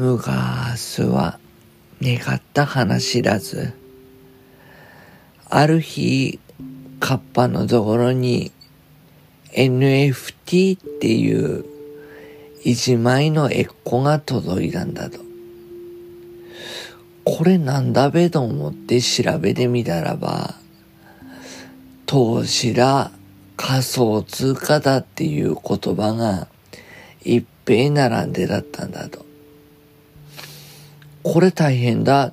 昔は願った話知らずある日カッパのところに NFT っていう一枚のエッコが届いたんだと。これなんだべと思って調べてみたらば、投資だ仮想通貨だっていう言葉が一平並んでだったんだと。これ大変だ。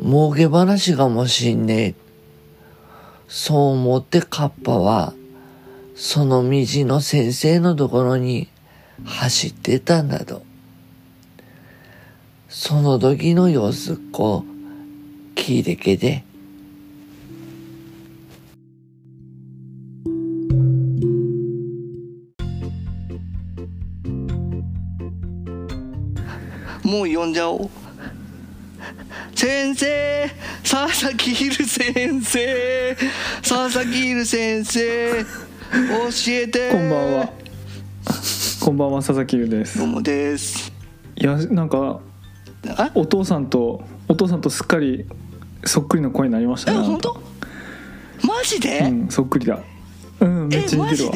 儲け話かもしんねえ。そう思ってカッパは、その道の先生のところに走ってたんだと。その時の様子こう聞いてけて。もう呼んじゃおう先生佐々木ひる先生佐々木ひる先生教えてこんばんは。こんばんは佐々木優ですどう。もですいやなんかあ？お父さんとお父さんとすっかりそっくりの声になりましたね。え本当？マジで、うんそっくりだ。うんめっちゃ似てるわ。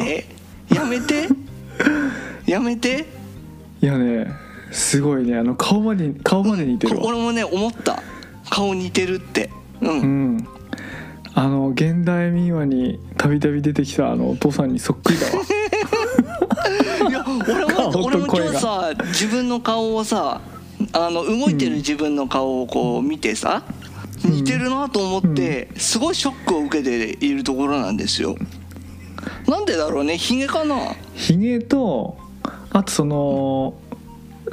やめてやめていやねすごいね。あの顔まで顔まで似てるわ。俺もね思った。顔似てるって。うん、うん。あの現代民話にたびたび出てきたあのお父さんにそっくりだわ。いや俺も顔と俺も今日さ自分の顔をさあの動いてる自分の顔をこう見てさ、似てるなと思って、すごいショックを受けているところなんですよ。なんでだろうね。ヒゲかな？ひげとあとその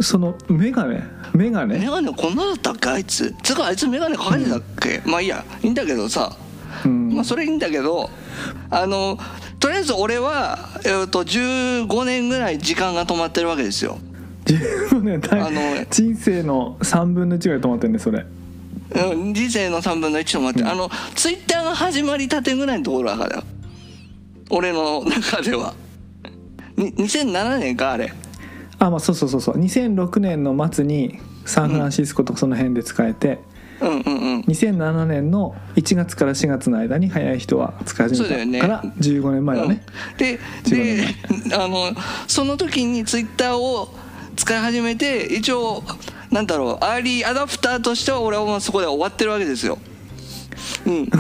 その眼鏡眼鏡メガネこんなだったっけ？あいつ。つうかあいつメガネかけてたっけ、まあいいや。いいんだけどさ。うん。まあそれいいんだけどあのとりあえず俺は、えー、と15年ぐらい時間が止まってるわけですよ。15年大あの人生の3分の1ぐらい止まってんねそれ。うん人生の3分の1と思って、うん。あのツイッターが始まりたてぐらいのところだから。よ俺の中では。に2007年かあれあまあそうそうそうそう。2006年の末にサンフランシスコとかその辺で使えて、うんうんうん。2007年の1月から4月の間に早い人は使い始めたから15年前だね、うん。でであのその時にツイッターを使い始めて一応なんだろうアーリーアダプターとしては俺はもうそこで終わってるわけですよ。うん。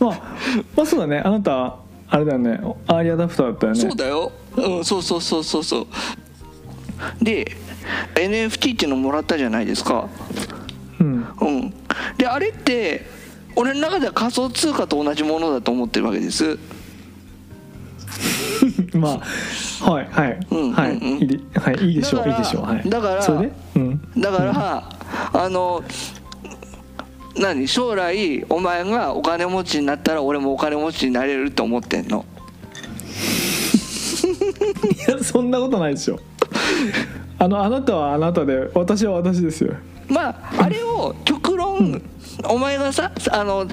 まあ、まあそうだね。あなたあれだよね。アーリーアダプターだったよね。そうだよ。うんそうそうそうそうそう。で NFT っていうのもらったじゃないですか。うん。うん。であれって俺の中では仮想通貨と同じものだと思ってるわけです。まあはいはい、うんはい、うんうん。い。いではいいいでしょういいでしょう。はい。だからうん。だから、あの何？将来お前がお金持ちになったら俺もお金持ちになれるって思ってんの？いやそんなことないでしょあのあなたはあなたで私は私ですよ。まああれを極論、お前がさあの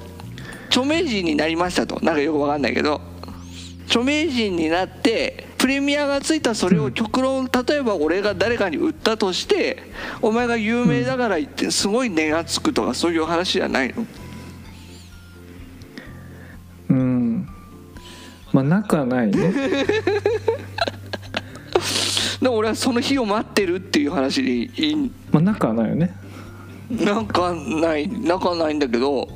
著名人になりましたと。なんかよくわかんないけど。著名人になってプレミアがついたそれを極論例えば俺が誰かに売ったとしてお前が有名だから言ってすごい値がつくとかそういう話じゃないの？うん。まあなくはないね。で俺はその日を待ってるっていう話でいい？まあなくはないよね。なんかないなんかないんだけど。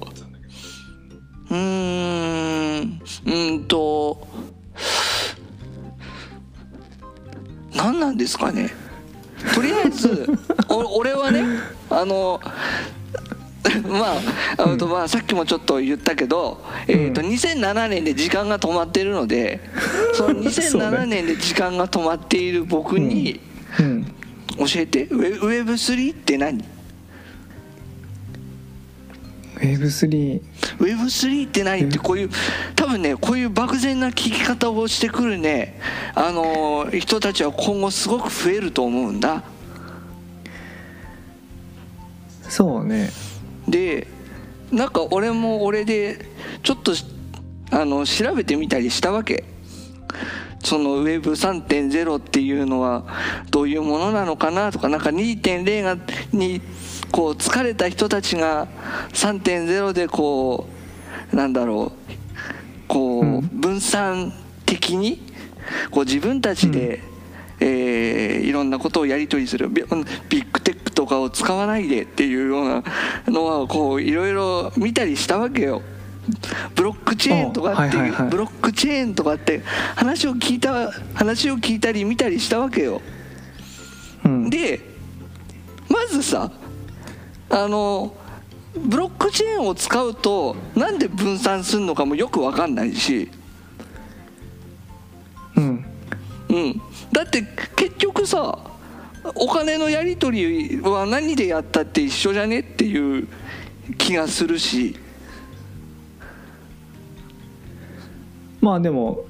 うーんうーんと何なんですかね。とりあえずお俺はねあのまああのとまあさっきもちょっと言ったけど、えー、と2007年で時間が止まってるのでその そう2007ね年で時間が止まっている僕にうん。教えて。ウェウェブ3って何？Web3 Web3 って何ってこういう多分ねこういう漠然な聞き方をしてくるねあのー人たちは今後すごく増えると思うんだ。そうね。でなんか俺も俺でちょっとしあの調べてみたりしたわけ。その Web3.0 っていうのはどういうものなのかなとかなんか2.0がにこう疲れた人たちが3.0でこうなんだろうこう分散的にこう自分たちで、えーいろんなことをやり取りする。ビビッグテックとかを使わないでっていうようなのはこういろいろ見たりしたわけよ。ブロックチェーンとかっていう、ブロックチェーンとかって話を聞いた話を聞いたり見たりしたわけよ。うん。でまずさあのブロックチェーンを使うとなんで分散するのかもよく分かんないし、うん。うん、だって結局さお金のやり取りは何でやったって一緒じゃねっていう気がするし。まあでも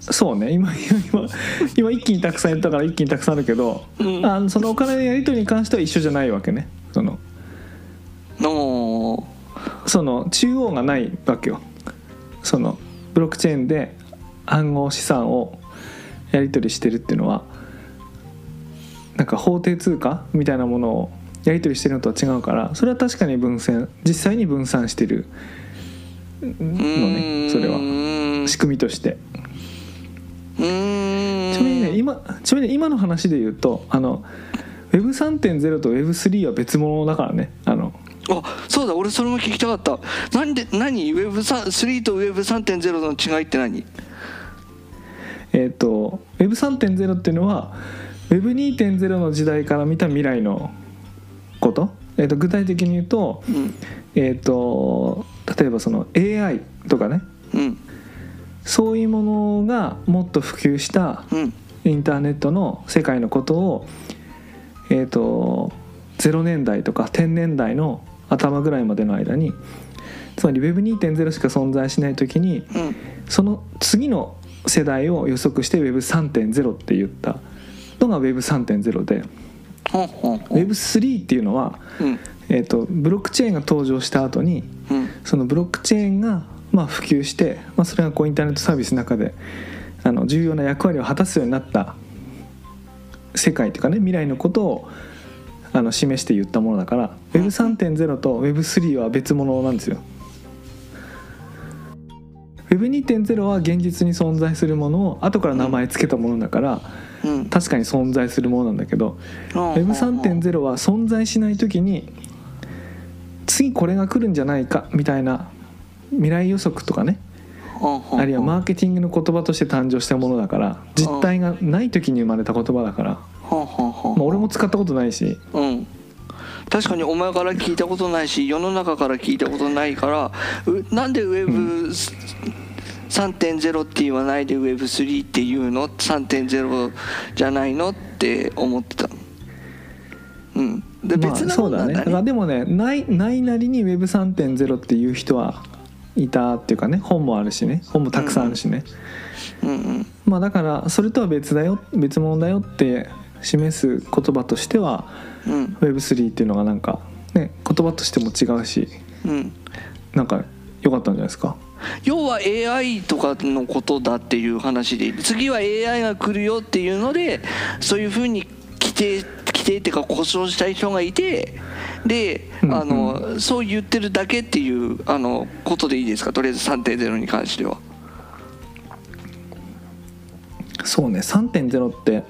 そうね。今今今今一気にたくさん言ったから一気にたくさんあるけど、うん。あのそのお金のやり取りに関しては一緒じゃないわけね。そののその中央がないわけよ。そのブロックチェーンで暗号資産をやり取りしてるっていうのはなんか法定通貨みたいなものをやり取りしてるのとは違うからそれは確かに分散実際に分散してるのねそれは。は仕組みとして。ちなみにね今ちなみに今の話で言うとあの Web3.0 と Web3 は別物だからね。あのあそうだ俺それも聞きたかった。なんで何？Web3 と Web3.0 の違いって何？えっ、と Web3.0 っていうのは Web2.0 の時代から見た未来のこと,、えー、と具体的に言うと,、うん。えー、と例えばその AI とかね。うん。そういうものがもっと普及したうん。インターネットの世界のことをえっ、と0年代とか10年代の頭ぐらいまでの間につまり Web2.0 しか存在しない時にうん。その次の世代を予測して Web3.0 って言った。のが Web3.0 でほんほんほん Web3 っていうのは、うん。えー、とブロックチェーンが登場した後にうん。そのブロックチェーンがまあ普及して、まあ、それがこうインターネットサービスの中であの重要な役割を果たすようになった世界というかね未来のことをあの示して言ったものだから Web3.0 と Web3 は別物なんですよ。Web2.0 は現実に存在するものを後から名前つけたものだからうん。確かに存在するものなんだけど Web3.0 は存在しない時に次これが来るんじゃないかみたいな未来予測とかねあるいはマーケティングの言葉として誕生したものだから実体がない時に生まれた言葉だから、まあ、俺も使ったことないし。うん。確かにお前から聞いたことないし世の中から聞いたことないからうなんで Web3.0 って言わないで Web3 っていうの？3.0じゃないの？って思ってた。うん。でまあ別なそうだねもんなんだね,、まあでもねないないなりに Web3.0 っていう人はいたっていうかね本もあるしね。本もたくさんあるしね、うんうん。まあだからそれとは別だよ別物だよって示す言葉としてはうん。Web3 っていうのがなんかね言葉としても違うしうん。なんか良かったんじゃないですか？要は AI とかのことだっていう話で次は AI が来るよっていうのでそういうふうに規定規定っていうか故障した人がいてでうんあのそう言ってるだけっていうあのことでいいですか？とりあえず3.0に関しては。そうね3.0って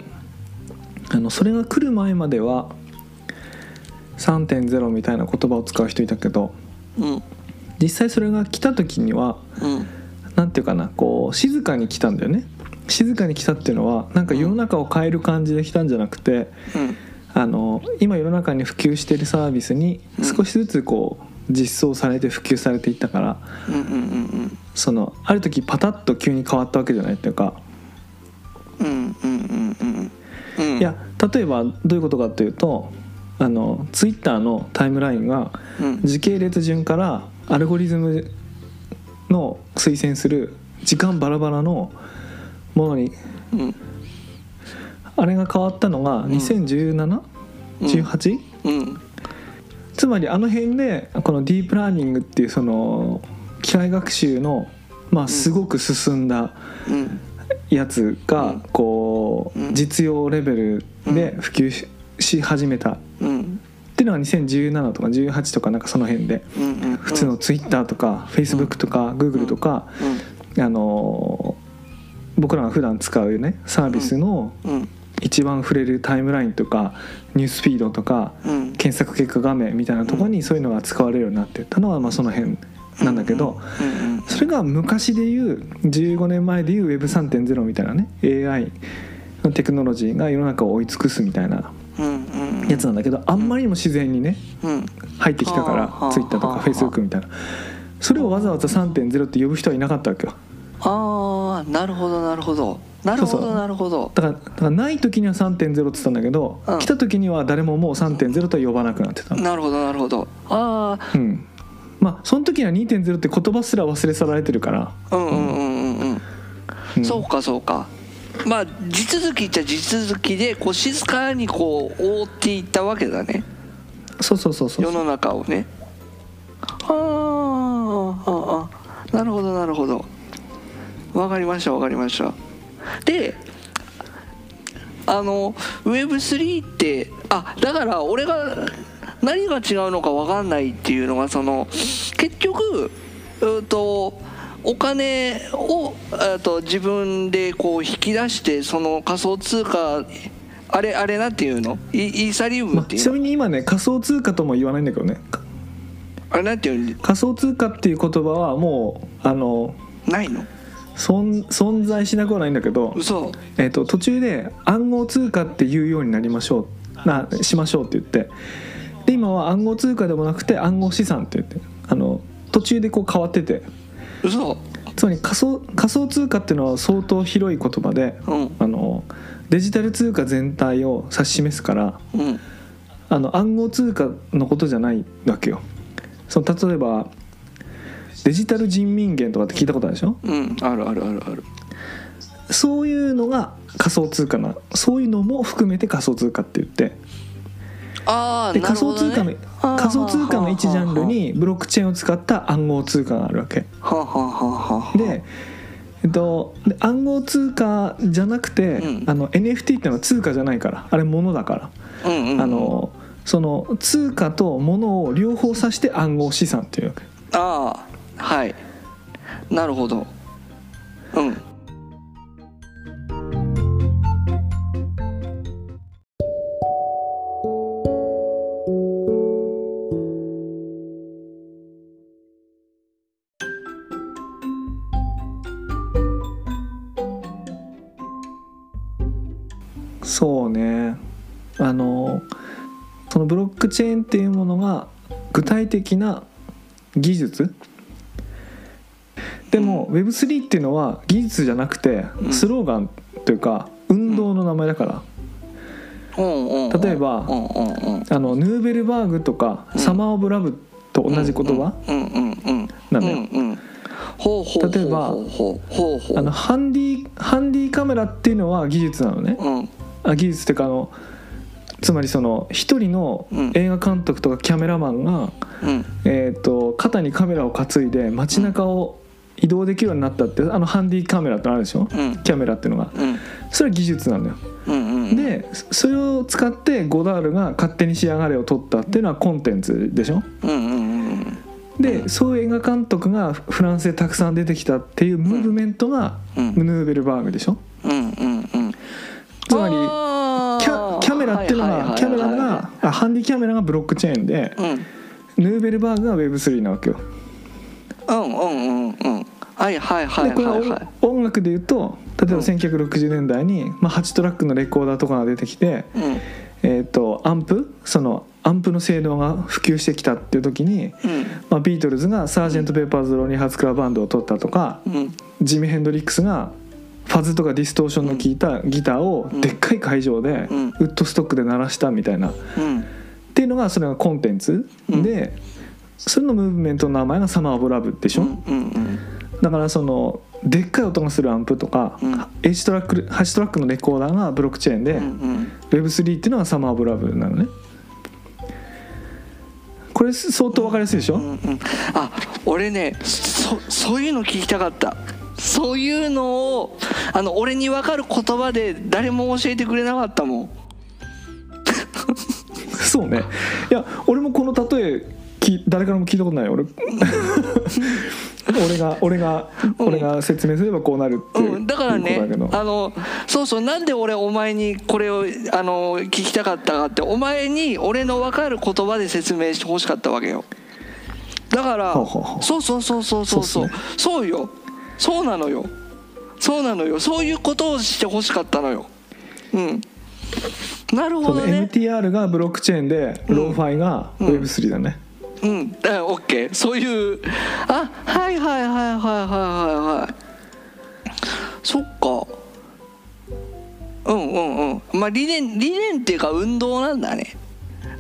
あのそれが来る前までは3.0みたいな言葉を使う人いたけどうん。実際それが来た時にはうん。ていうかなこう静かに来たんだよね。静かに来たっていうのはなんか世の中を変える感じで来たんじゃなくてうん。あの今世の中に普及しているサービスに少しずつこう実装されて普及されていったからうんうんうんそのある時パタッと急に変わったわけじゃないっていうか。うんうんうんうんいや例えばどういうことかというとあのツイッターのタイムラインがうん。時系列順からアルゴリズムの推薦する時間バラバラのものにうん。あれが変わったのが 2017?18?、うん。つまりあの辺でこのディープラーニングっていうその機械学習のまあすごく進んだうんやつがこう、うん。実用レベルで普及しし始めた。っうん。ていうのが2017とか18とかなんかその辺で。普通の Twitter とか Facebook とか Google とか、あのー僕らが普段使うねサービスの一番触れるタイムラインとかニュースフィードとかうん。検索結果画面みたいなところにそういうのが使われるようになってったのはまあその辺なんだけどうんそれが昔でいう15年前でいう Web3.0 みたいなね AI のテクノロジーが世の中を追い尽くすみたいなやつなんだけどあんまりにも自然にねうん。入ってきたから Twitter とかはあ Facebook みたいな。それをわざわざ3.0って呼ぶ人はいなかったわけよ。ああなるほどなるほど。なるほどなるほど。だからない時には3.0って言ってたんだけど、うん。来た時には誰ももう3.0とは呼ばなくなってたの。なるほどなるほど。あうんまあその時には2.0って言葉すら忘れ去られてるから、あうんうんうんうんうん。うん。そうかそうか。まあ地続きっちゃ地続きでこう静かにこう覆っていったわけだね。そうそうそうそう。世の中をね。あーあああなるほどなるほど。わかりましたわかりました。であの Web3 ってあだから俺が何が違うのかわかんないっていうのがその結局うんとお金をえっと自分でこう引き出してその仮想通貨あれあれなんていうの？イイーサリウムまあ、っていうの？ちなみに今ね仮想通貨とも言わないんだけどね。あれなんていうの？仮想通貨っていう言葉はもうあのないの？存存在しなくはないんだけど、嘘。えー、と途中で暗号通貨って言うようになりましょう。なしましょうって言ってで今は暗号通貨でもなくて暗号資産って言ってあの途中でこう変わってて。嘘。つまり仮想仮想通貨っていうのは相当広い言葉でうん。あのデジタル通貨全体を指し示すからうん。あの暗号通貨のことじゃないわけよ。その例えばデジタル人民元とかって聞いたことあるでしょ？うん。あるあるあるある。そういうのが仮想通貨なそういうのも含めて仮想通貨って言ってで仮想通貨のね。仮想通貨の一ジャンルにブロックチェーンを使った暗号通貨があるわけ。でえっと、で暗号通貨じゃなくて、うん。あの NFT っていうのは通貨じゃないからあれ物だから、うんうんうん。あのその通貨と物を両方指して暗号資産っていうわけ。ああはい。なるほど。うんチェーンっていうものが具体的な技術？でも Web3 っていうのは技術じゃなくてうん。スローガンというか運動の名前だから、例えばあのヌーベルバーグとか、うん。サマー・オブ・ラブと同じ言葉、なのよ。例えばあのハンディハンディカメラっていうのは技術なのね。うん。あ技術っていうかあのつまりその一人のうん。映画監督とかキャメラマンが、うん。えー、と肩にカメラを担いで街中を移動できるようになったってあのハンディカメラってあるでしょ？うん。キャメラっていうのが。うん。それは技術なんだよ。うんうんでそれを使ってゴダールが「勝手に仕上がれ」を撮ったっていうのはコンテンツでしょ？うんうんうんでそういう映画監督がフランスでたくさん出てきたっていうムーブメントがうん。ヌーベルバーグでしょ？うんあハンディキャメラがブロックチェーンでうん。ヌーベルバーグが Web3 なわけよ。うんうんうんうん。はいはいはいはいはい。音音楽で言うと例えば1960年代に、まあ、8トラックのレコーダーとかが出てきて、うん。えー、とアンプ？そのアンプの性能が普及してきたっていう時に、うん。まあ、ビートルズが「サージェント・ペパーズ・ロンリー・ハーツ・クラブバンド」を録ったとかうん。ジミ・ヘンドリックスがファズとかディストーションの効いたギターをうんでっかい会場でうん。ウッドストックで鳴らしたみたいな。っうん。ていうのがそれがコンテンツ。で、それのムーブメントの名前が「サマー・オブ・ラブ」でしょ、だからそのでっかい音がするアンプとか、うん。H トラック8トラックのレコーダーがブロックチェーンで、うんうん。Web3 っていうのがサマー・オブ・ラブなのね。これ相当わかりやすいでしょ、うんうん。あ俺ねそそういうの聞きたかったそういうのをあの俺に分かる言葉で誰も教えてくれなかったもん。そうね。いや俺もこの例えき誰からも聞いたことない俺。俺が俺が、うん俺が説明すればこうなるっていう,、うん、だからねあのそうそうなんで俺お前にこれをあの聞きたかったかってお前に俺の分かる言葉で説明してほしかったわけよ。だからそうそうそうそうそうそう。そうっそうよそうなのよ。そうなのよ。そういうことをしてほしかったのよ。うん。なるほどね。MTR がブロックチェーンでうん。ローファイがうん。Web3 だね、うん。だから OK そういうあはいはいはいはいはいはいはい。そっか。うんうんうん。まあ理念理念っていうか運動なんだね。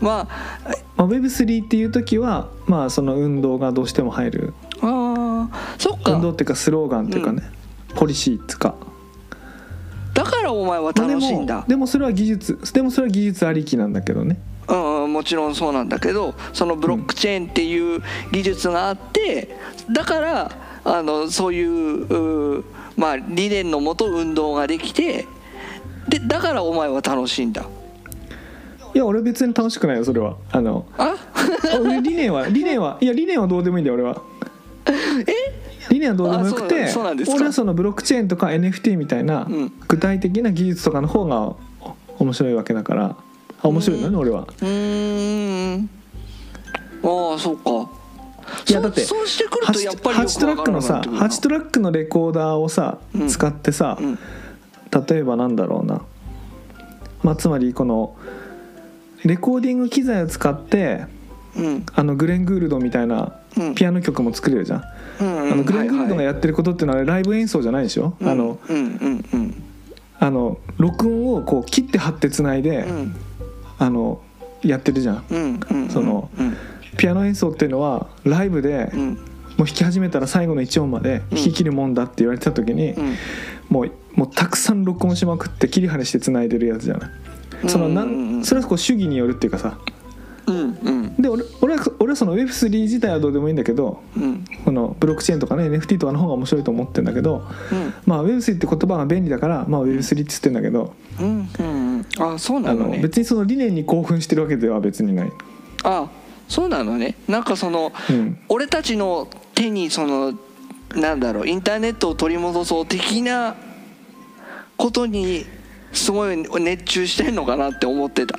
まあまあ、Web3 っていう時はまあその運動がどうしても入るあーそっか。運動っていうかスローガンっていうかね、ポリシーっつうか。だからお前は楽しいんだ。もでもそれは技術でもそれは技術ありきなんだけどね。うんうんもちろんそうなんだけどそのブロックチェーンっていう技術があってだからあのそういうまあ理念のもと運動ができてでだからお前は楽しいんだ。いや俺別に楽しくないよそれは。あのあ俺理念は理念はいや理念はどうでもいいんだよ俺は 理念はどうでもよくあてそうそうなんですか？俺はそのブロックチェーンとか NFT みたいなうん。具体的な技術とかの方がお面白いわけだから。あ面白いのね俺は。うーん。ああそうか。いやだってそうそうしてくるとやっぱりよ8トラックのさ8トラックのレコーダーをさうん。使ってさうん。例えばなんだろうな。まあつまりこのレコーディング機材を使ってうん。あのグレン・グールドみたいなうんピアノ曲も作れるじゃん、うんあのグレン・グールドがややってることっていうのはライブ演奏じゃないでしょ、あのうんうんうん。あの録音をこう切って貼ってつないで、うん。あのやってるじゃん。うんうんそのうん。ピアノ演奏っていうのはライブでうん。もう弾き始めたら最後の1音まで弾き切るもんだって言われてた時に、うん。もうもうたくさん録音しまくって切り張りしてつないでるやつじゃない？そのなうんうんうんん。それはこう主義によるっていうかさうんうん。で俺俺は俺はその Web3 自体はどうでもいいんだけどうん。このブロックチェーンとかね NFT とかの方が面白いと思ってるんだけどまあ Web3 って言葉が便利だから、まあ、Web3 って言ってんだけどうんうんうん。あそうなあのね。の別にその理念に興奮してるわけでは別にない、あそうなのね。なんかそのうん、俺たちの手にそのなんだろうインターネットを取り戻そう的なことにすごい熱中してんのかなって思ってた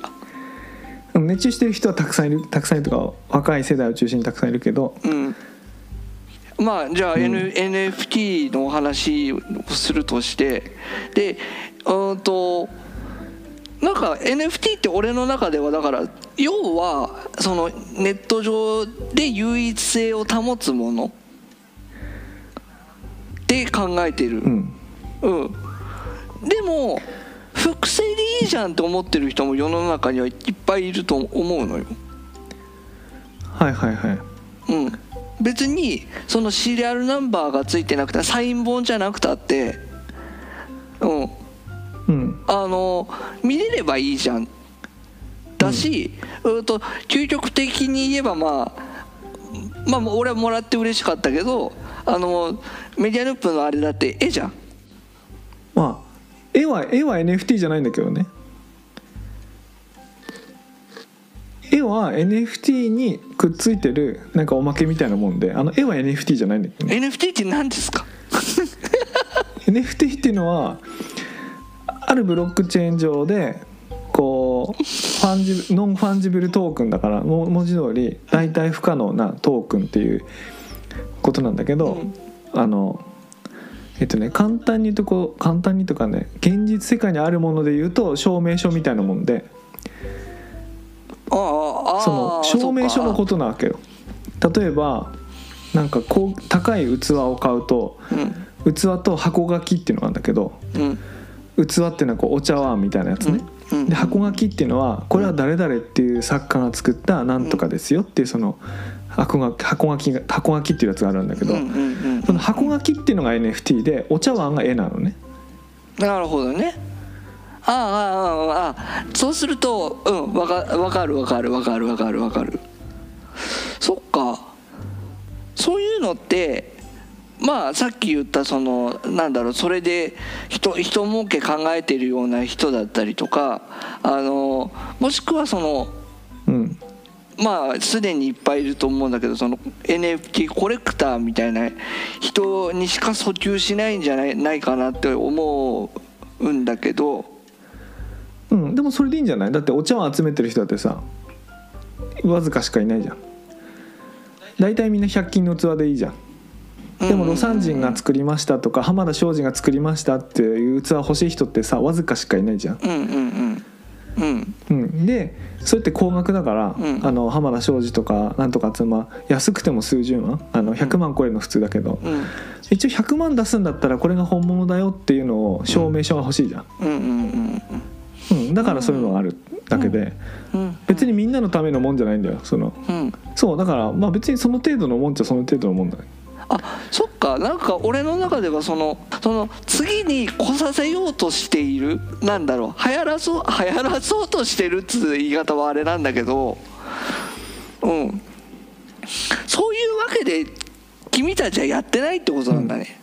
熱中してる人はたくさんいるたくさんいるとか若い世代を中心にたくさんいるけどうん。まあじゃあ、うん。N NFT のお話をするとしてでうーんとなんか NFT って俺の中ではだから要はそのネット上で唯一性を保つものって考えてる、うん。うん、でも複製でいいじゃんって思ってる人も世の中にはいっぱいいると思うのよ。はいはいはい。うん、別にそのシリアルナンバーがついてなくてサイン本じゃなくたって、うん、うん。あの見れればいいじゃん。だし、うん、と究極的に言えばまあまあ俺はもらって嬉しかったけどあのメディアループのあれだって絵じゃん。まあ絵は絵は NFT じゃないんだけどね。絵は NFT にくっついてるなんかおまけみたいなもんであの絵は NFT じゃないんだけどね。NFT って何ですか？NFT っていうのはあるブロックチェーン上でこうファンジノンファンジブルトークンだからも文字通り代替不可能なトークンっていうことなんだけど、うん。あのえっとね簡単に言うとこう簡単にとかね現実世界にあるもので言うと証明書みたいなもんでその証明書のこととなわけよ。例えばなんかこう高い器を買うとうん。器と箱書きっていうのがあるんだけどうん。器っていうのはこうお茶碗みたいなやつね、うん。で箱書きっていうのはこれは誰々っていう作家が作ったなんとかですよっていうその箱が箱書きが箱書きっていうやつがあるんだけど、うんうんうん。その箱書きっていうのが NFT でお茶碗が絵なのね。なるほどね。ああああああそうするとうんわかわかるわかるわかるわかるわかる。そっか。そういうのってまあさっき言ったそのなんだろうそれで人人儲け考えてるような人だったりとかあのもしくはそのうんまあすでにいっぱいいると思うんだけどその NFT コレクターみたいな人にしか訴求しないんじゃないないかなって思うんだけど。うん、でもそれでいいんじゃない？だってお茶碗集めてる人だってさわずかしかいないじゃん。大体みんな100均の器でいいじゃん。でも魯山人が作りましたとか浜田庄司が作りましたっていう器欲しい人ってさわずかしかいないじゃん、うんうんうんうん。うん、でそれって高額だから、うん。あの浜田庄司とかなんとかつま安くても数十万あの100万超えるの普通だけど、うん。一応100万出すんだったらこれが本物だよっていうのを証明書が欲しいじゃん、うんうんうん、だからそういうのがあるだけで、うん。うん。別にみんなのためのもんじゃないんだよその。うん。そうだからまあ別にその程度のもんじゃその程度のもんだねあそっか。なんか俺の中ではそのその次に来させようとしているなんだろう。流行らそう流行らそうとしてるっつう言い方はあれなんだけどうん。そういうわけで君たちはやってないってことなんだね、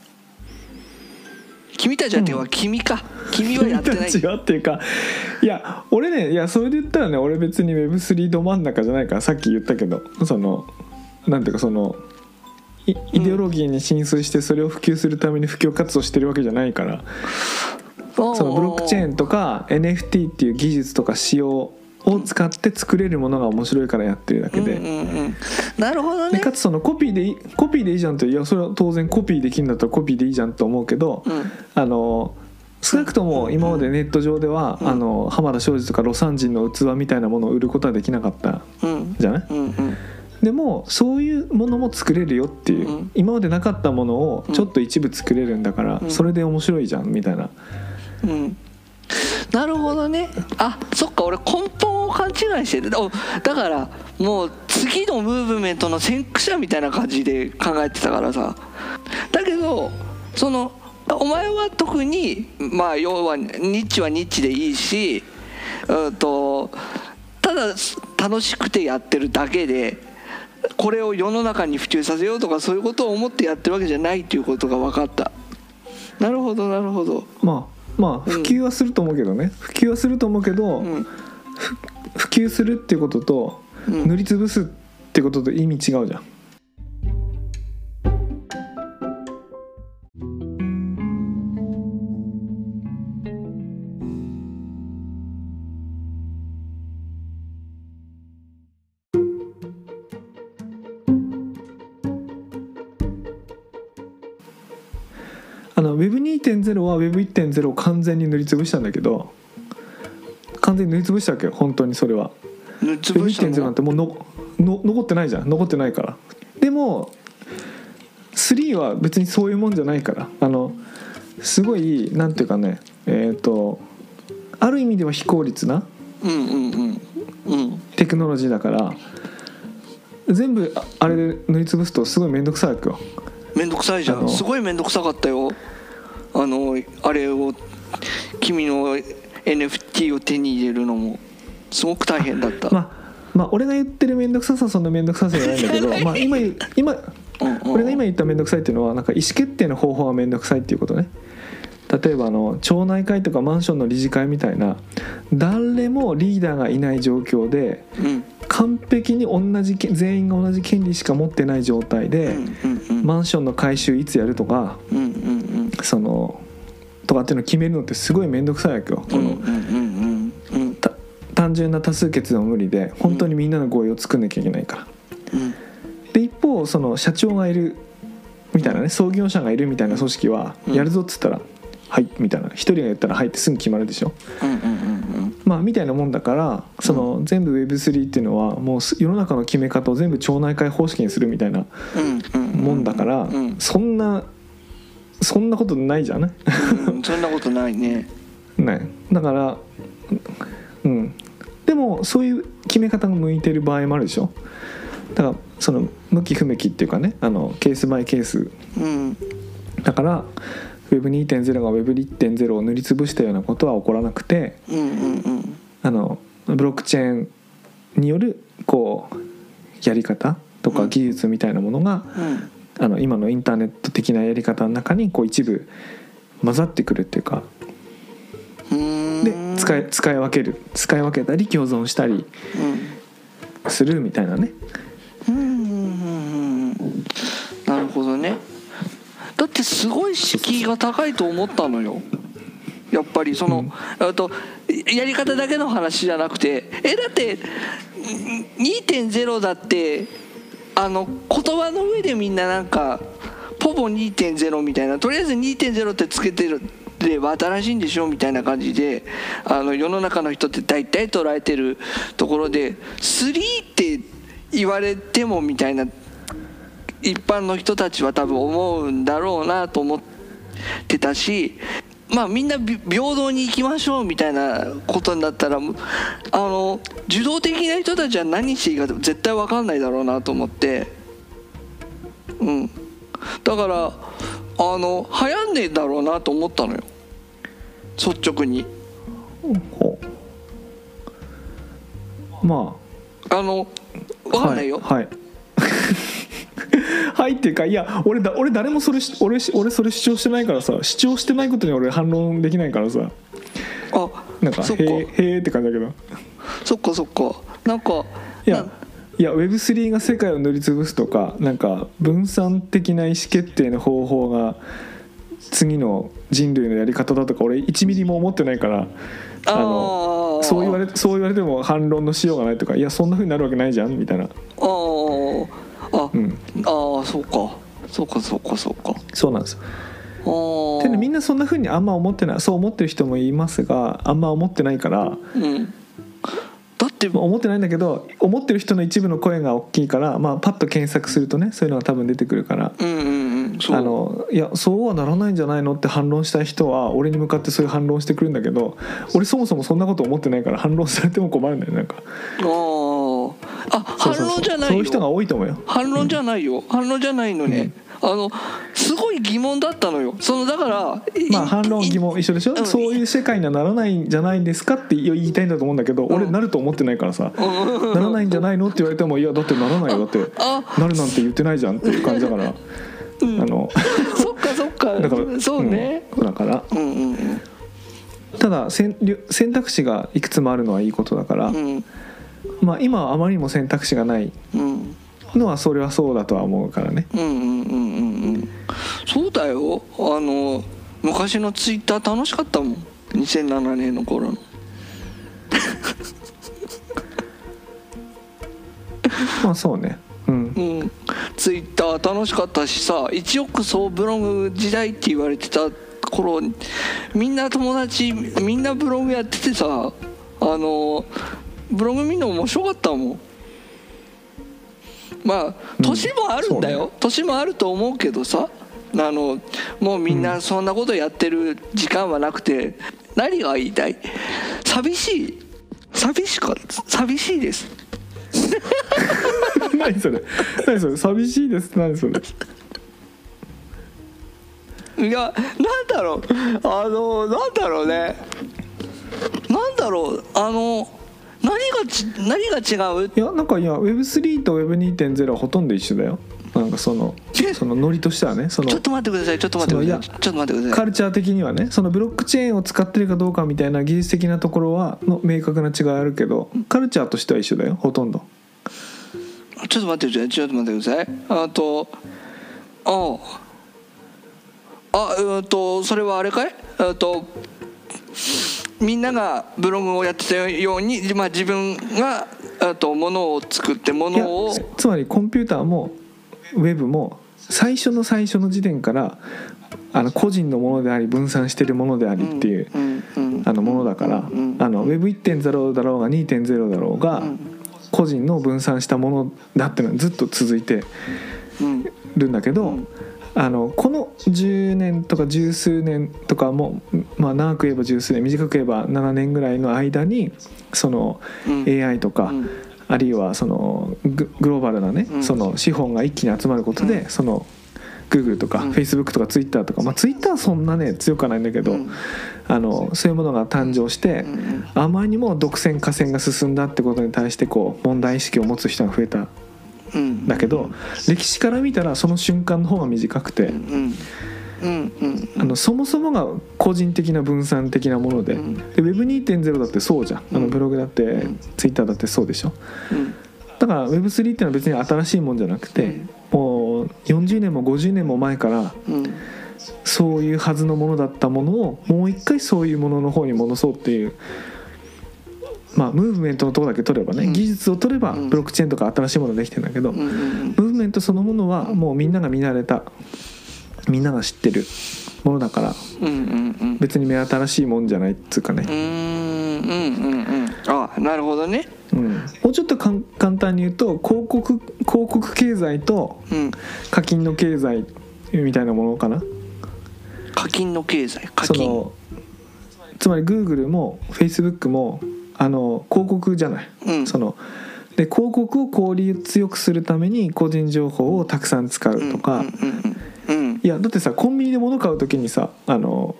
君たちはっていうか君か。君はやってない。違うっていうかいや俺ねいやそれで言ったらね俺別に Web3 ど真ん中じゃないからさっき言ったけどそのなんていうかそのいイデオロギーに浸水してそれを普及するために布教活動してるわけじゃないから。そのブロックチェーンとか NFT っていう技術とか仕様を使って作れるものが面白いからやってるだけで。うんうんうん、なるほどね。でかつそのコピーでいいコピーでいいじゃんっていやそれは当然コピーできるんだったらコピーでいいじゃんと思うけど、うん。あの少なくとも今までネット上では、うん。あの浜田庄司とか魯山人の器みたいなものを売ることはできなかったうん。じゃない？うんうんでもそういうものも作れるよっていう、うん。今までなかったものをちょっと一部作れるんだから、うん。それで面白いじゃんみたいな、うん。なるほどね。あそっか俺根本を勘違いしてる。おだからもう次のムーブメントの先駆者みたいな感じで考えてたからさ。だけどそのお前は特にまあ要はニッチはニッチでいいしうんとただ楽しくてやってるだけでこれを世の中に普及させようとかそういうことを思ってやってるわけじゃないっていうことが分かった。なるほどなるほど。まあまあ普及はすると思うけどね、普及はすると思うけど、うん。普及するっていうこととうん。塗りつぶすってことと意味違うじゃん。2.0は Web1.0 を完全に塗りつぶしたんだけど完全に塗りつぶしたわけ？よ本当にそれは。塗りつぶしたの ?1.0 なんてもうのの残ってないじゃん残ってないから。でも3は別にそういうもんじゃないからあのすごいなんていうかねえっ、ー、とある意味では非効率なテクノロジーだから全部あれで塗りつぶすとすごい面倒くさいわけよ。面倒くさいじゃんすごい面倒くさかったよあのあれを君の NFT を手に入れるのもすごく大変だった、まあまあ俺が言ってる面倒くささはそんな面倒くささじゃないんだけど まあ今今俺が今言った面倒くさいっていうのはなんか意思決定の方法が面倒くさいっていうことね。例えばあの町内会とかマンションの理事会みたいな誰もリーダーがいない状況でうん。完璧に同じけ全員が同じ権利しか持ってない状態うで、マンションの改修いつやるとかそのとかっていうのを決めるのってすごい面倒くさいわけよ。この単純な多数決でも無理で本当にみんなの合意を作んなきゃいけないから。うん。で一方その社長がいるみたいなね創業者がいるみたいな組織はうん。やるぞっつったら「はい」みたいな。一人が言ったら「はい」ってすぐ決まるでしょ。まあみたいなもんだからその全部 Web3 っていうのはもうす世の中の決め方を全部町内会方式にするみたいなもんだからうん。そんなそんなことないじゃない？うんそんなことないね。ね。だからうん。でもそういう決め方が向いてる場合もあるでしょ？だからその向き不向きっていうかねあのケースバイケース。うん。だから Web2.0 が Web1.0 を塗りつぶしたようなことは起こらなくてうんうんうん。あのブロックチェーンによるこうやり方とか技術みたいなものがうんあの今のインターネット的なやり方の中にこう一部混ざってくるっていうかで使い使い分ける使い分けたり共存したりするみたいなね。うん。なるほどね。だってすごい敷居が高いと思ったのよ。やっぱりその、うん。あとやり方だけの話じゃなくてえだってん2.0だってあの言葉の上でみんななんかポポ2.0みたいなとりあえず2.0ってつけてるれば新しいんでしょみたいな感じであの世の中の人って大体捉えてるところで3って言われてもみたいな一般の人たちは多分思うんだろうなと思ってたしまあみんなび平等に行きましょうみたいなことになったらあの受動的な人たちは何していいか絶対分かんないだろうなと思って。うん。だからあの流行んねえだろうなと思ったのよ。率直に。まあのあ分かんないよ、はい、はい はいっていうかいや俺だ俺誰もそれし俺し俺それ主張してないからさ主張してないことに俺反論できないからさ。あなんかへそっか。えって感じだけど。そっかそっか。なんかいやないや Web3 が世界を塗りつぶすとかなんか分散的な意思決定の方法が次の人類のやり方だとか俺1ミリも思ってないからあのそう言われそう言われても反論のしようがないとかいやそんな風になるわけないじゃんみたいな。あああそうか。そうかそうかそうか。そうなんです。よねみんなそんな風にあんま思ってない。そう思ってる人もいますがあんま思ってないからうん。だってまあ思ってないんだけど思ってる人の一部の声が大きいから、まあ、パッと検索するとねそういうのが多分出てくるから。うんうんあのいやそうはならないんじゃないのって反論したい人は俺に向かってそういう反論してくるんだけど俺そもそもそんなこと思ってないから反論されても困るんだよなんか。あーあ反論じゃないよ。そういう人が多いと思うよ。反論じゃないよ、反論じゃないのね、あのすごい疑問だったのよ。そのだからいまあ反論疑問一緒でしょ？うん。そういう世界にはならないんじゃないですかって言いたいんだと思うんだけど俺なると思ってないからさ。ならないんじゃないのって言われてもいやだってならないよ。だってあなるなんて言ってないじゃんっていう感じだから。あの そっかそっか。だからそうね、うん。だから。うん、うんうん。ただ選選択肢がいくつもあるのはいいことだから、うんまあ今はあまりにも選択肢がないうん。のはそれはそうだとは思うからね。うんうんうんうんうん。そうだよ。あの昔のツイッター楽しかったもん。2007年の頃の。まあそうね。うん。うん。ツイッター楽しかったしさ1億総ブログ時代って言われてた頃みんな友達みんなブログやっててさあのブログ見るの面白かったもん。まあ年もあるんだよ、そう年もあると思うけどさ。あのもうみんなそんなことやってる時間はなくて、何が言いたい？寂しい。寂しか寂しいです。何それ？何それ？寂しいです。何それ？いやなんだろう。あのなんだろうね。なんだろう。あの何がち何が違う？いやなんかいや Web3 と Web2.0 はほとんど一緒だよ。なんかそのえ？そのノリとしてはねそのちょっと待ってくださいちょっと待ってください。ちょっと待ってください。カルチャー的にはねそのブロックチェーンを使ってるかどうかみたいな技術的なところはの明確な違いあるけどカルチャーとしては一緒だよほとんど。ちょっと待ってくださいちょっと待ってください。あとああ。えっとそれはあれかい？えっとみんながブログをやってたように、まあ、自分があとものを作ってものをつまりコンピューターもウェブも最初の最初の時点からあの個人のものであり分散してるものでありっていう、あのものだから、うんあの Web1.0 だろうが2.0だろうが、うん。個人の分散したものだっていうのはずっと続いてうん。るんだけど、うんあのこの10年とか十数年とかも、まあ、長く言えば十数年短く言えば7年ぐらいの間にそのうん。AI とか、うん。あるいはそのググローバルなね、うん。その資本が一気に集まることで、うん。その Google とかうん。Facebook とか Twitter とか、まあ、Twitter はそんなね強くはないんだけど、うん。あのそういうものが誕生して、うん。あまりにも独占河川が進んだってことに対してこう問題意識を持つ人が増えた。うんだけど歴史から見たらその瞬間の方が短くてそもそもが個人的な分散的なものでうん。で Web2.0 だってそうじゃん。あのうんブログだってうん。Twitter だってそうでしょ。うん。だから Web3 っていうのは別に新しいもんじゃなくてうん。もう40年も50年も前からうん。そういうはずのものだったものをもう一回そういうものの方に戻そうっていうまあムーブメントのとこだけ取ればね、うん。技術を取ればうん。ブロックチェーンとか新しいものできてんだけど、うんうんうん。ムーブメントそのものはもうみんなが見慣れたみんなが知ってるものだからうんうんうん。別に目新しいもんじゃないっつうかね、うーんうんうんうん。あなるほどね。うん、もうちょっとかん簡単に言うと広告広告経済とうん。課金の経済みたいなものかな。課金の経済？課金。そのつまり Google も Facebook もあの広告じゃない、うん。そので広告を効率よくするために個人情報をたくさん使うとか、いやだってさコンビニで物買う時にさあの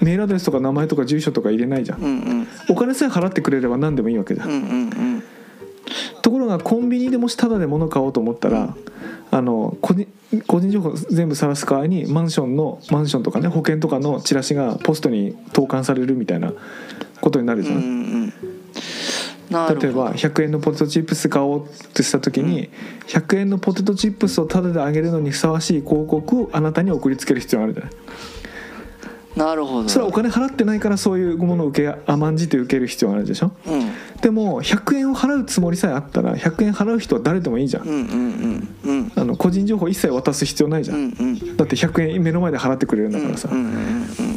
メールアドレスとか名前とか住所とか入れないじゃん。うんうん。お金さえ払ってくれれば何でもいいわけじゃん、うんうんうん。ところがコンビニでもしタダで物買おうと思ったら、あの個人個人情報全部晒す代わりにマンションのマンションとかね保険とかのチラシがポストに投函されるみたいなことになるじゃん、うんうん例えば100円のポテトチップス買おうってした時に100円のポテトチップスをタダであげるのにふさわしい広告をあなたに送りつける必要があるじゃない。なるほど。それはお金払ってないからそういうものを受け甘んじて受ける必要があるでしょ。うん。でも100円を払うつもりさえあったら100円払う人は誰でもいいじゃん。うんうん。うん。うんあの個人情報一切渡す必要ないじゃうんんうん。だって100円目の前で払ってくれるんだからさ、うんうんうん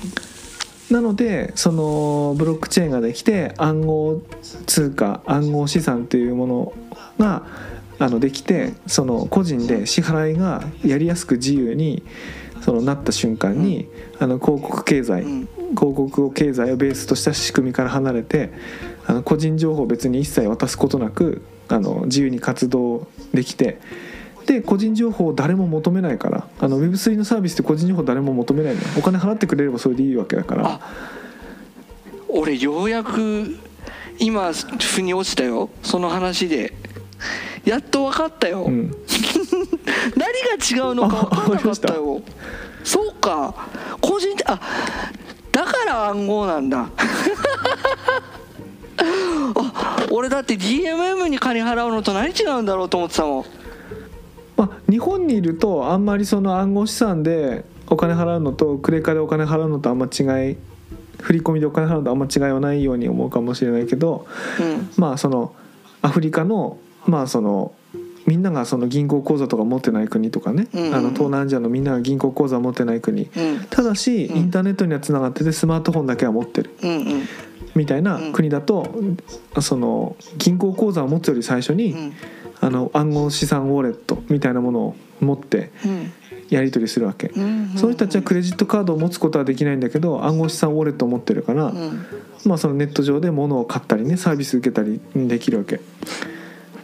なのでそのブロックチェーンができて暗号通貨暗号資産っていうものがあのできてその個人で支払いがやりやすく自由にそのなった瞬間に、あの広告経済、うん。広告を経済をベースとした仕組みから離れてあの個人情報を別に一切渡すことなくあの自由に活動できてで個人情報を誰も求めないからあの Web3 のサービスって個人情報誰も求めないのよ。お金払ってくれればそれでいいわけだから。あ俺ようやく今腑に落ちたよ。その話で。やっと分かったよ、うん、何が違うのか分かんなかったよ。そうか。個人的あだから暗号なんだ。あ俺だって DMM に金払うのと何違うんだろうと思ってたもんまあ、日本にいるとあんまりその暗号資産でお金払うのとクレカでお金払うのとあんま違い振り込みでお金払うのとあんま違いはないように思うかもしれないけどうん。まあそのアフリカのまあそのみんながその銀行口座とか持ってない国とかね、うん。うんあの東南アジアのみんなが銀行口座持ってない国。うん。ただしうん。インターネットにはつながっててスマートフォンだけは持ってる。うんうん。みたいな国だと、その銀行口座を持つより最初に、うんあの暗号資産ウォレットみたいなものを持ってうん。やり取りするわけ、うんその人たちはクレジットカードを持つことはできないんだけど暗号資産ウォレットを持ってるから、うん。まあ、そのネット上で物を買ったりねサービス受けたりできるわけ。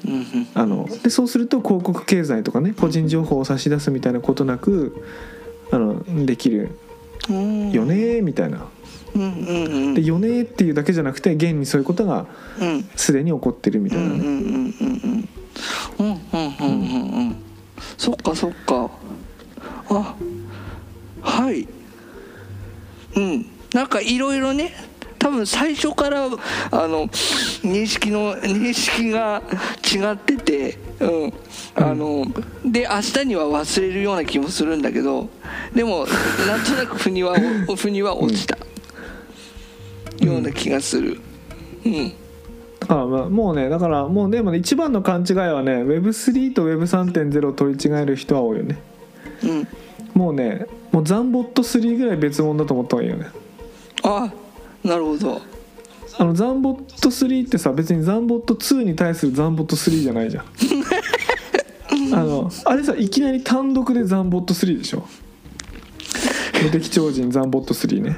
うんあのでそうすると広告経済とかね個人情報を差し出すみたいなことなくあのできるうんよねみたいな。でよねっていうだけじゃなくて現にそういうことがうん。すでに起こってるみたいなね。うんうんうんうんうん。そっかそっか。あはい。うん。なんかいろいろね多分最初からあの認識の認識が違ってて、うん、あので明日には忘れるような気もするんだけどでもなんとなく腑には腑には落ちた、ような気がする。うん。あまあもうねだからもうでもね一番の勘違いはね Web3 と Web3.0 を取り違える人は多いよね。うん。もうねもうザンボット3ぐらい別物だと思った方がいいよね。あなるほど。あのザンボット3ってさ別にザンボット2に対するザンボット3じゃないじゃん。あのあれさいきなり単独でザンボット3でしょ。無敵超人ザンボット3ね。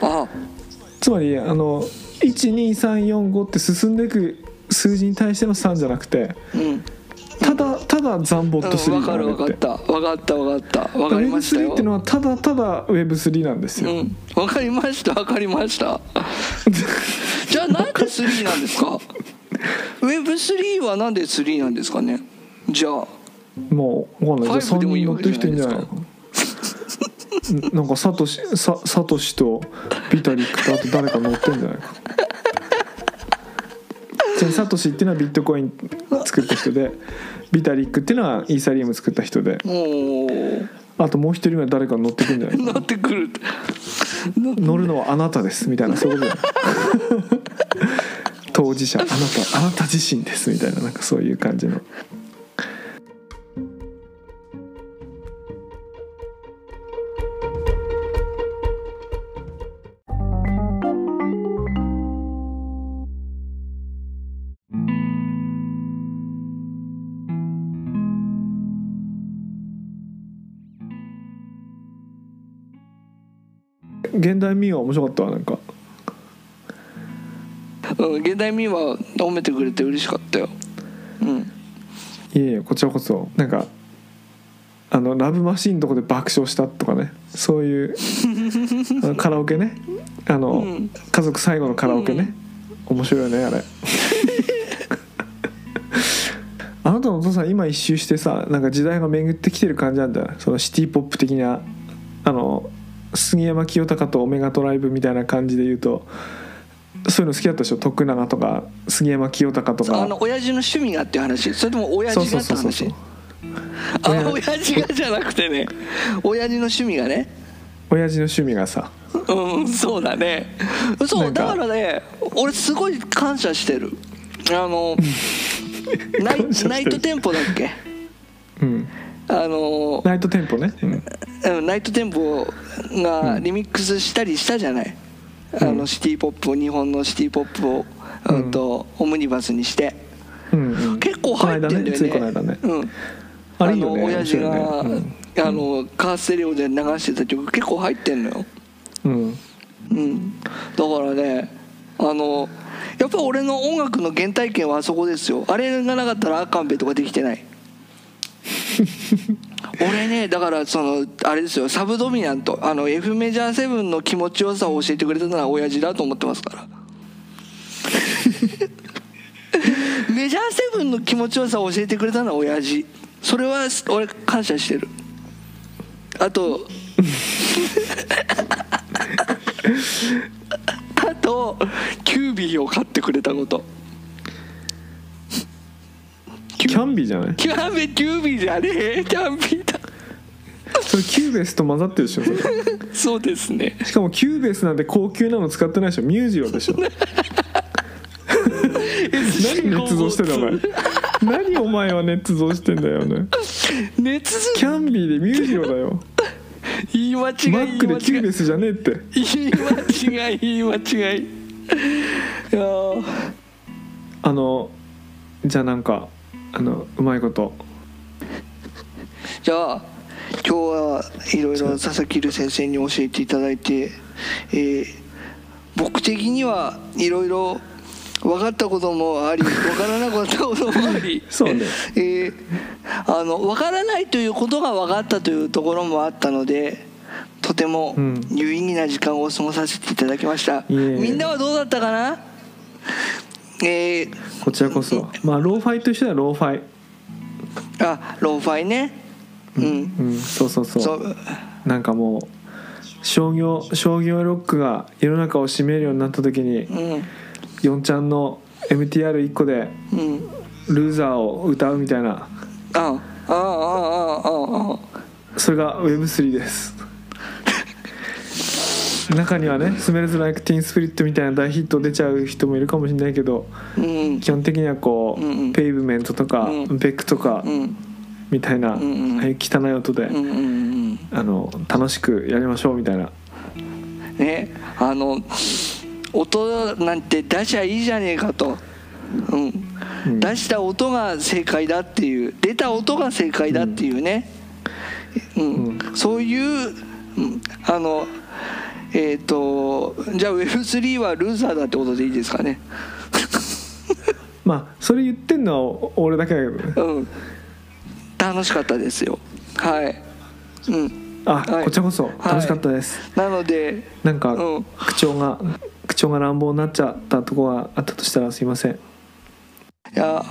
あ。つまりあの12345って進んでいく数字に対しての3じゃなくてうん。ただただザンボット3分かる分かった。分かった。分かった。分かりました Web3 よっていうのはただただ Web3 なんですよ、うん。分かりました。分かりました。じゃあなんで3なんですか？Web3 はなんで3なんですかね？じゃあ。もうわかんない。じゃあ3ファイブでもいいわけ人乗ってる人いるんじゃないの なんかサトシササトシとビタリックとあと誰か乗ってんじゃないか。ちなみにサトシっていうのはビットコイン作った人でビタリックっていうのはイーサリアム作った人で。あともう一人は誰か乗ってくんじゃないか。なってくる 乗るのはあなたですみたいなそういうこと 当事者あなたあなた自身ですみたいななんかそういう感じの現代民話面白かった？わなんか。うん現代民話褒めてくれて嬉しかったよ。うん。いえいえこちらこそなんかあのラブマシーンのとこで爆笑したとかね。そういう あのカラオケね。あの、うん。家族最後のカラオケね、面白いよねあれ。あなたのお父さん今一周してさなんか時代が巡ってきてる感じなんだよ。そのシティ・ポップ的なあの杉山清隆とオメガトライブみたいな感じで言うとそういうの好きだったでしょ？徳永とか杉山清隆とか。あの親父の趣味がっていう話。それとも親父がって話？あ親親父がじゃなくてね。親父の趣味がね。親父の趣味がさ。うんそうだね。そうだからね俺すごい感謝してる。あの ナイナイトテンポだっけ？うんあのナイトテンポね、うん。うんナイトテンポがリミックスしたりしたじゃない、あのシティ・ポップを日本のシティ・ポップを、うん。とオムニバスにして。うんうん、結構入ってんだよね。この間ねうん。あれいいよねの親父が、面白いね。あのカーステレオで流してた曲結構入ってんのよ。うん。うん。だからねあのやっぱ俺の音楽の原体験はあそこですよ。あれがなかったらアカンベとかできてない 俺ねだからそのあれですよサブドミナント。あの F メジャー7の気持ちよさを教えてくれたのは親父だと思ってますから。メジャー7の気持ちよさを教えてくれたのは親父。それは俺感謝してる。あと あとキュービーを買ってくれたことキャンビーじゃない？キャンベキュービーじゃねえ。キャンビーだ。それキューベースと混ざってるでしょ。それそうですね。しかもキューベースなんて高級なの使ってないでしょ。ミュージ郎でしょ。何捏造してんだお前。何お前は捏造してんだよね熱キャンビーでミュージ郎だよ。言い間違いマックでキューベースじゃねえって。間違い言い間違い。いやー。あのじゃあなんかあのうまいこと。じゃあ今日はいろいろ佐々木留先生に教えていただいて、えー僕的にはいろいろ分かったこともあり 分からなかったこともありそうね。えーあの分からないということが分かったというところもあったのでとてもうん。有意義な時間を過ごさせていただきました、いえいえ。みんなはどうだったかな？えーこちらこそ。まあローファイとしてはローファイ。あローファイね。うん、うん。そうそうそう。そう。なんかもう商業商業ロックが世の中を占めるようになった時にうん。4チャンの MTR1 個でうん「ルーザー」を歌うみたいな。あああああああ。それが Web3 です中にはね「スメルズ・ライク・ティーン・スピリット」みたいな大ヒット出ちゃう人もいるかもしれないけどうん。基本的にはこう、うんうん。ペイブメントとか、うん。ベックとかうん。みたいな、んうん。ああいう汚い音で、うんうんうんあの楽しくやりましょうみたいな。ねあの音なんて出しゃいいじゃねえかと、うん。うん。出した音が正解だっていう出た音が正解だっていうね、うん。そういう、うんあのえっ、とじゃあ Web3 はルーザーだってことでいいですかね？まあそれ言ってんのは俺だけだけどね。うん。楽しかったですよ。はい。うん。あ、はい。こちらこそ楽しかったです、なのでなんか、うん。口調が口調が乱暴になっちゃったとこがあったとしたらすいませんいや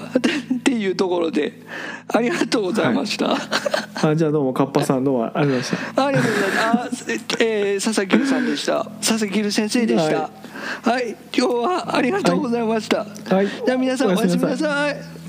っていうところでありがとうございました、あじゃあどうもカッパさんどうもありがとうございましたありがとうございます。あ、えー、佐々木さんでした。佐々木先生でした。はい、今日はありがとうございました。はいじゃあ皆さんおやすみなさい。